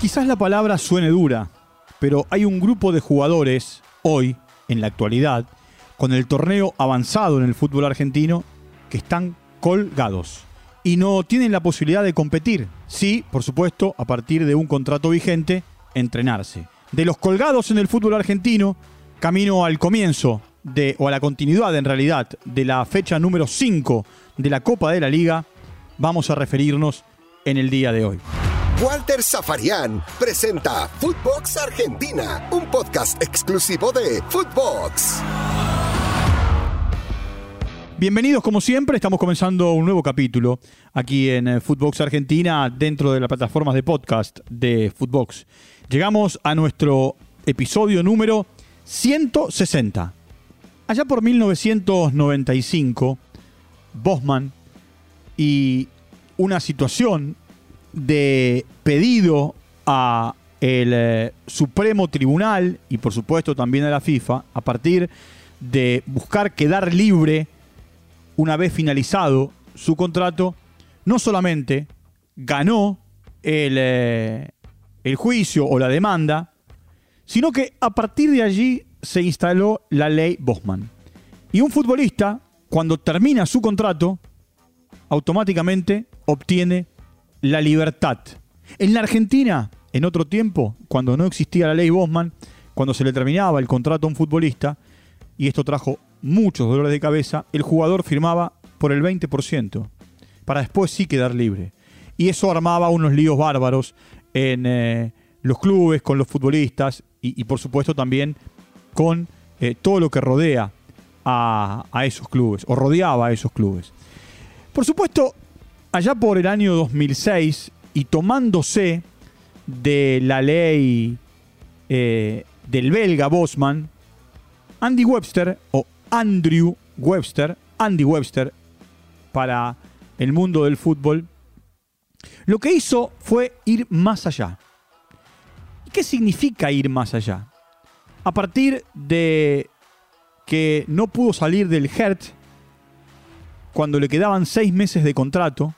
Quizás la palabra suene dura, pero hay un grupo de jugadores hoy, en la actualidad, con el torneo avanzado en el fútbol argentino, que están colgados y no tienen la posibilidad de competir. Sí, por supuesto, a partir de un contrato vigente, entrenarse. De los colgados en el fútbol argentino, camino al comienzo de, o a la continuidad en realidad, de la fecha número 5 de la Copa de la Liga, vamos a referirnos en el día de hoy. Walter Zafarian presenta Footbox Argentina, un podcast exclusivo de Footbox. Bienvenidos como siempre, estamos comenzando un nuevo capítulo aquí en eh, Footbox Argentina dentro de las plataformas de podcast de Footbox. Llegamos a nuestro episodio número 160. Allá por 1995, Bosman y una situación de pedido a el eh, Supremo Tribunal y por supuesto también a la FIFA a partir de buscar quedar libre una vez finalizado su contrato, no solamente ganó el, eh, el juicio o la demanda, sino que a partir de allí se instaló la ley Bosman. Y un futbolista, cuando termina su contrato, automáticamente obtiene la libertad. En la Argentina, en otro tiempo, cuando no existía la ley Bosman, cuando se le terminaba el contrato a un futbolista, y esto trajo muchos dolores de cabeza, el jugador firmaba por el 20%, para después sí quedar libre. Y eso armaba unos líos bárbaros en eh, los clubes, con los futbolistas y, por supuesto también con eh, todo lo que rodea a, a esos clubes, o rodeaba a esos clubes. Por supuesto, allá por el año 2006 y tomándose de la ley eh, del belga Bosman, Andy Webster, o Andrew Webster, Andy Webster, para el mundo del fútbol, lo que hizo fue ir más allá. ¿Qué significa ir más allá? A partir de que no pudo salir del Hertz cuando le quedaban seis meses de contrato,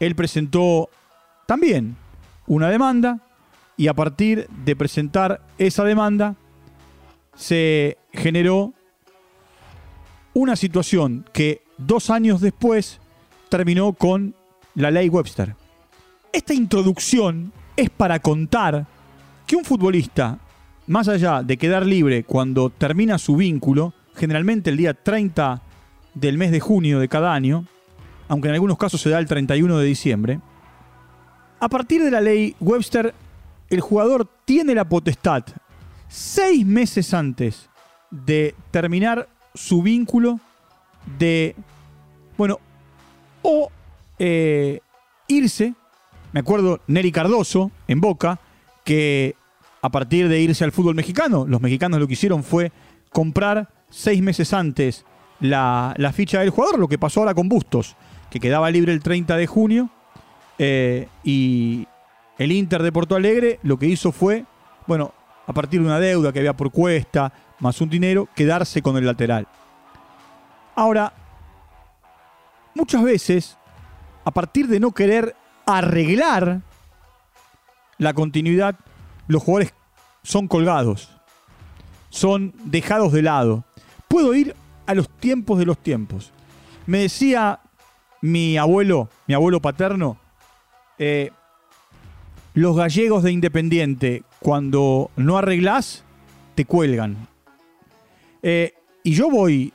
él presentó también una demanda y a partir de presentar esa demanda se generó una situación que dos años después terminó con la ley Webster. Esta introducción es para contar que un futbolista, más allá de quedar libre cuando termina su vínculo, generalmente el día 30 del mes de junio de cada año, aunque en algunos casos se da el 31 de diciembre, a partir de la ley Webster, el jugador tiene la potestad, seis meses antes de terminar su vínculo, de, bueno, o eh, irse, me acuerdo Neri Cardoso en Boca, que a partir de irse al fútbol mexicano, los mexicanos lo que hicieron fue comprar seis meses antes la, ficha del jugador, lo que pasó ahora con Bustos, que quedaba libre el 30 de junio. Eh, y el Inter de Porto Alegre lo que hizo fue, bueno, a partir de una deuda que había por cuesta, más un dinero, quedarse con el lateral. Ahora, muchas veces, a partir de no querer arreglar la continuidad, los jugadores son colgados, son dejados de lado. Puedo ir a los tiempos de los tiempos. Me decía mi abuelo, mi abuelo paterno, eh, los gallegos de Independiente, cuando no arreglás, te cuelgan. Eh, y yo voy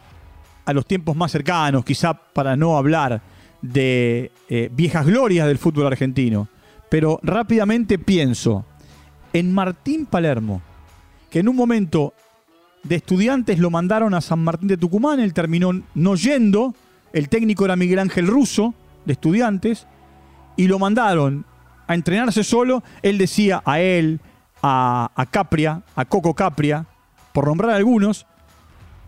a los tiempos más cercanos, quizá para no hablar de eh, viejas glorias del fútbol argentino, pero rápidamente pienso en Martín Palermo, que en un momento de estudiantes lo mandaron a San Martín de Tucumán, él terminó no yendo, el técnico era Miguel Ángel Russo, de estudiantes, y lo mandaron a entrenarse solo, él decía a él, a, a Capria, a Coco Capria, por nombrar algunos,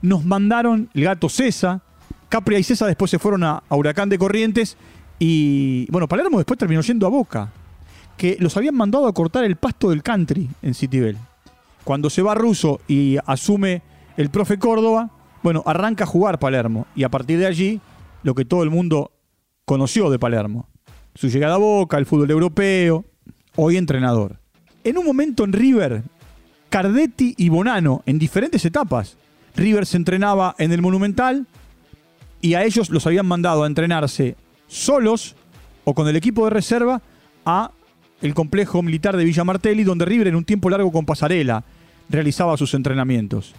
nos mandaron el gato César, Capria y César después se fueron a, a Huracán de Corrientes, y bueno, Palermo después terminó yendo a Boca, que los habían mandado a cortar el pasto del country en Citibel. Cuando se va Russo y asume el profe Córdoba, bueno, arranca a jugar Palermo. Y a partir de allí, lo que todo el mundo conoció de Palermo. Su llegada a Boca, el fútbol europeo, hoy entrenador. En un momento en River, Cardetti y Bonano, en diferentes etapas. River se entrenaba en el Monumental y a ellos los habían mandado a entrenarse solos o con el equipo de reserva a el complejo militar de Villa Martelli, donde River en un tiempo largo con pasarela realizaba sus entrenamientos.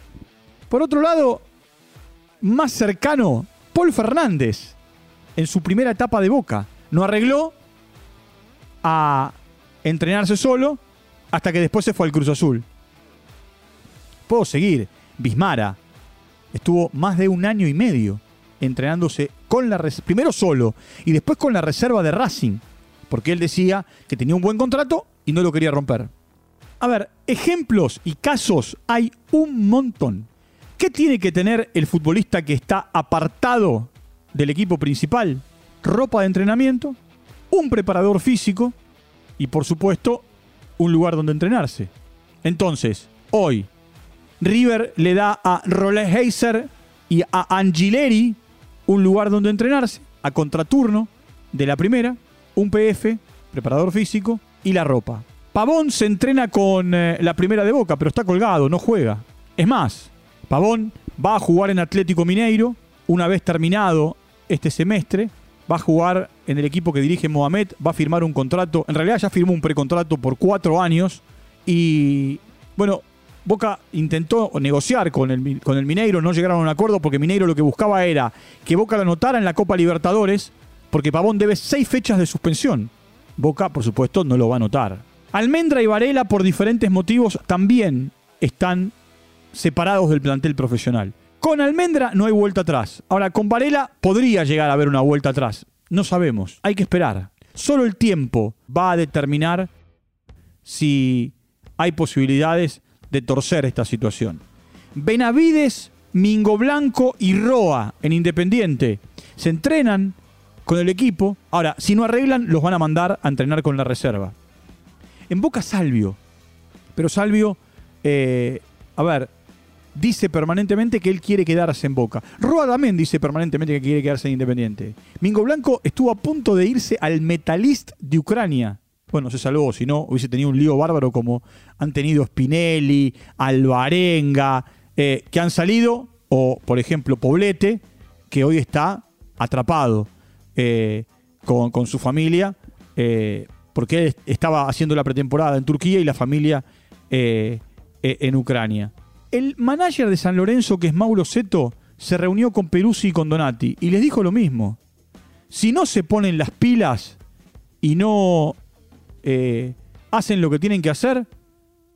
Por otro lado, más cercano, Paul Fernández, en su primera etapa de Boca, no arregló a entrenarse solo hasta que después se fue al Cruz Azul. Puedo seguir. Bismara estuvo más de un año y medio entrenándose con la primero solo y después con la reserva de Racing, porque él decía que tenía un buen contrato y no lo quería romper. A ver, ejemplos y casos hay un montón. ¿Qué tiene que tener el futbolista que está apartado del equipo principal? Ropa de entrenamiento, un preparador físico y por supuesto un lugar donde entrenarse. Entonces, hoy, River le da a Heiser y a Angileri un lugar donde entrenarse, a contraturno de la primera, un PF, preparador físico y la ropa. Pavón se entrena con eh, la primera de Boca, pero está colgado, no juega. Es más, Pavón va a jugar en Atlético Mineiro una vez terminado este semestre. Va a jugar en el equipo que dirige Mohamed, va a firmar un contrato, en realidad ya firmó un precontrato por cuatro años y bueno, Boca intentó negociar con el, con el Mineiro, no llegaron a un acuerdo porque Mineiro lo que buscaba era que Boca lo anotara en la Copa Libertadores porque Pavón debe seis fechas de suspensión. Boca, por supuesto, no lo va a anotar. Almendra y Varela, por diferentes motivos, también están separados del plantel profesional. Con Almendra no hay vuelta atrás. Ahora, con Varela podría llegar a haber una vuelta atrás. No sabemos, hay que esperar. Solo el tiempo va a determinar si hay posibilidades de torcer esta situación. Benavides, Mingo Blanco y Roa en Independiente se entrenan con el equipo. Ahora, si no arreglan, los van a mandar a entrenar con la reserva. En Boca Salvio. Pero Salvio, eh, a ver, dice permanentemente que él quiere quedarse en Boca. Roa también dice permanentemente que quiere quedarse en Independiente. Mingo Blanco estuvo a punto de irse al Metalist de Ucrania bueno, se salvó, si no hubiese tenido un lío bárbaro como han tenido Spinelli, Alvarenga, eh, que han salido, o por ejemplo Poblete, que hoy está atrapado eh, con, su familia, eh, porque él estaba haciendo la pretemporada en Turquía y la familia en Ucrania. El manager de San Lorenzo, que es Mauro Seto, se reunió con Peruzzi y con Donati y les dijo lo mismo. Si no se ponen las pilas y no eh, hacen lo que tienen que hacer,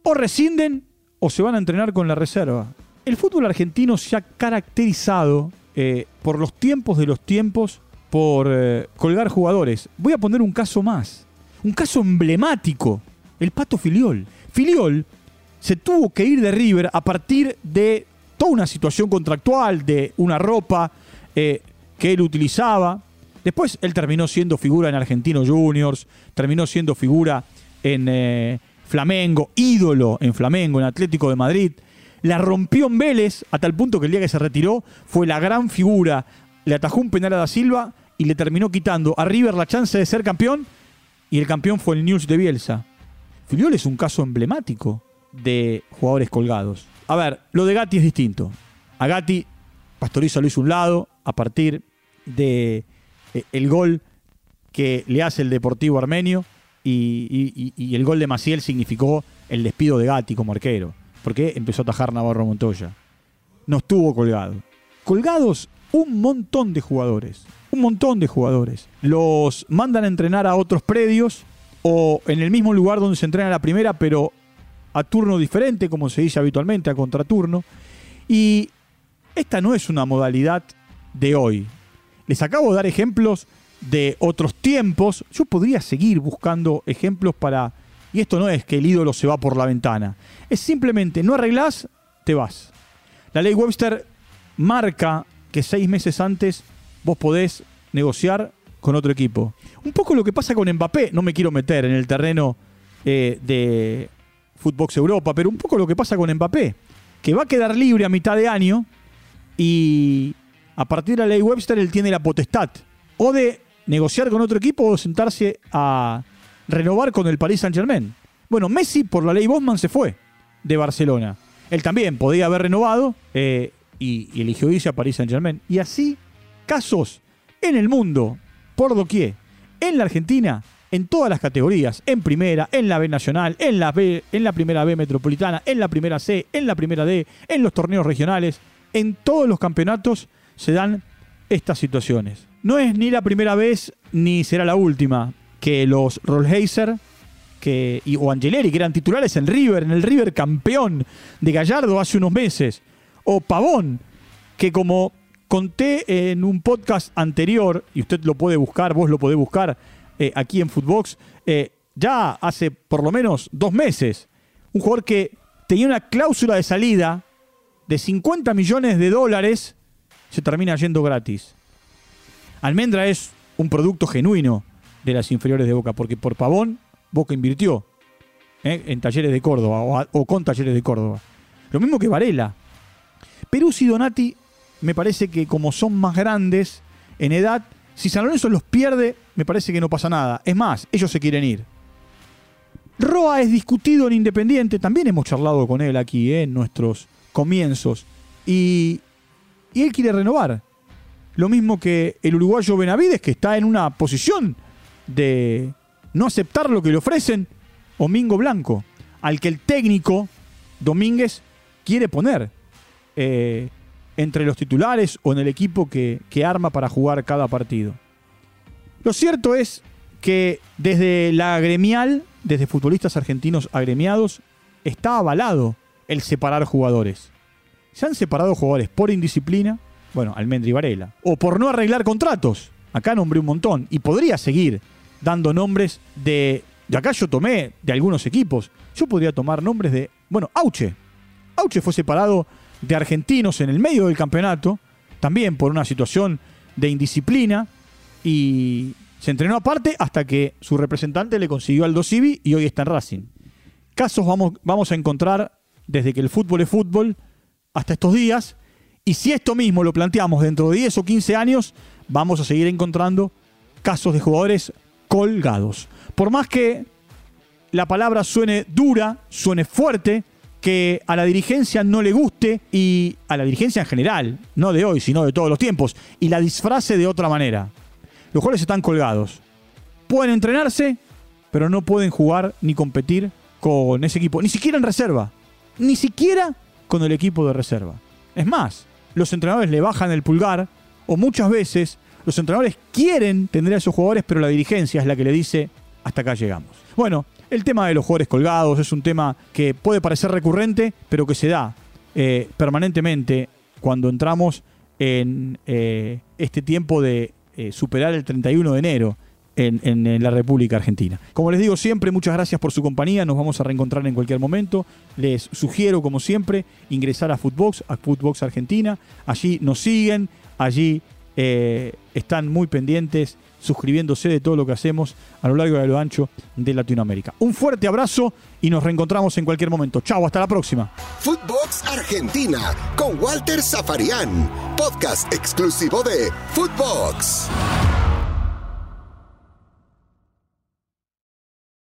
o rescinden o se van a entrenar con la reserva. El fútbol argentino se ha caracterizado eh, por los tiempos de los tiempos, por eh, colgar jugadores. Voy a poner un caso más, un caso emblemático, el Pato Filiol. Filiol se tuvo que ir de River a partir de toda una situación contractual, de una ropa que él utilizaba, Después él terminó siendo figura en Argentino Juniors, terminó siendo figura en eh, Flamengo, ídolo en Flamengo, en Atlético de Madrid. La rompió en Vélez a tal punto que el día que se retiró fue la gran figura. Le atajó un penal a Da Silva y le terminó quitando a River la chance de ser campeón. Y el campeón fue el News de Bielsa. Filiol es un caso emblemático de jugadores colgados. A ver, lo de Gatti es distinto. A Gatti, Pastoriza lo hizo un lado a partir de eh, el gol que le hace el Deportivo Armenio y, el gol de Maciel significó el despido de Gatti como arquero, porque empezó a atajar Navarro Montoya. No estuvo colgado. Colgados un montón de jugadores, un montón de jugadores. Los mandan a entrenar a otros predios o en el mismo lugar donde se entrena la primera, pero a turno diferente, como se dice habitualmente, a contraturno. Y esta no es una modalidad de hoy. Les acabo de dar ejemplos de otros tiempos. Yo podría seguir buscando ejemplos para... Y esto no es que el ídolo se va por la ventana. Es simplemente, no arreglás, te vas. La ley Webster marca que seis meses antes vos podés negociar con otro equipo. Un poco lo que pasa con Mbappé, no me quiero meter en el terreno eh, de Footbox Europa, pero un poco lo que pasa con Mbappé, que va a quedar libre a mitad de año y a partir de la ley Webster él tiene la potestad o de negociar con otro equipo o sentarse a renovar con el Paris Saint Germain. Bueno, Messi por la ley Bosman se fue de Barcelona. Él también podía haber renovado eh, y, y, eligió irse a Paris Saint Germain. Y así, casos en el mundo, por doquier, en la Argentina, en todas las categorías, en primera, en la B nacional, en la B, en la primera B metropolitana, en la primera C, en la primera D, en los torneos regionales, en todos los campeonatos se dan estas situaciones. No es ni la primera vez ni será la última que los Rollheiser que, y, o Angeleri, que eran titulares en River, en el River campeón de Gallardo hace unos meses, o Pavón, que como conté en un podcast anterior, y usted lo puede buscar, vos lo podés buscar eh, aquí en Footbox, eh, ya hace por lo menos dos meses, un jugador que tenía una cláusula de salida de 50 millones de dólares, se termina yendo gratis. Almendra es un producto genuino de las inferiores de Boca, porque por Pavón Boca invirtió ¿eh? en talleres de Córdoba o, o, con talleres de Córdoba. Lo mismo que Varela. Perú y Donati me parece que como son más grandes en edad, si San Lorenzo los pierde, me parece que no pasa nada. Es más, ellos se quieren ir. Roa es discutido en Independiente, también hemos charlado con él aquí ¿eh? en nuestros comienzos. Y, y él quiere renovar. Lo mismo que el uruguayo Benavides, que está en una posición de no aceptar lo que le ofrecen, o Mingo Blanco, al que el técnico Domínguez quiere poner eh, entre los titulares o en el equipo que, que arma para jugar cada partido. Lo cierto es que desde la gremial, desde futbolistas argentinos agremiados, está avalado el separar jugadores. Se han separado jugadores por indisciplina, bueno, Almendri Varela, o por no arreglar contratos. Acá nombré un montón y podría seguir dando nombres de. De acá yo tomé de algunos equipos. Yo podría tomar nombres de. Bueno, Auche. Auche fue separado de argentinos en el medio del campeonato, también por una situación de indisciplina, y se entrenó aparte hasta que su representante le consiguió al Civi y hoy está en Racing. Casos vamos, vamos a encontrar desde que el fútbol es fútbol hasta estos días, y si esto mismo lo planteamos dentro de 10 o 15 años, vamos a seguir encontrando casos de jugadores colgados. Por más que la palabra suene dura, suene fuerte, que a la dirigencia no le guste y a la dirigencia en general, no de hoy, sino de todos los tiempos, y la disfrace de otra manera. Los jugadores están colgados. Pueden entrenarse, pero no pueden jugar ni competir con ese equipo, ni siquiera en reserva, ni siquiera con el equipo de reserva. Es más, los entrenadores le bajan el pulgar o muchas veces los entrenadores quieren tener a esos jugadores, pero la dirigencia es la que le dice, hasta acá llegamos. Bueno, el tema de los jugadores colgados es un tema que puede parecer recurrente, pero que se da eh, permanentemente cuando entramos en eh, este tiempo de eh, superar el 31 de enero. En, en, la República Argentina. Como les digo siempre, muchas gracias por su compañía. Nos vamos a reencontrar en cualquier momento. Les sugiero, como siempre, ingresar a Footbox, a Footbox Argentina. Allí nos siguen, allí eh, están muy pendientes, suscribiéndose de todo lo que hacemos a lo largo y a lo ancho de Latinoamérica. Un fuerte abrazo y nos reencontramos en cualquier momento. Chau, hasta la próxima. Footbox Argentina con Walter Zafarian, podcast exclusivo de Footbox.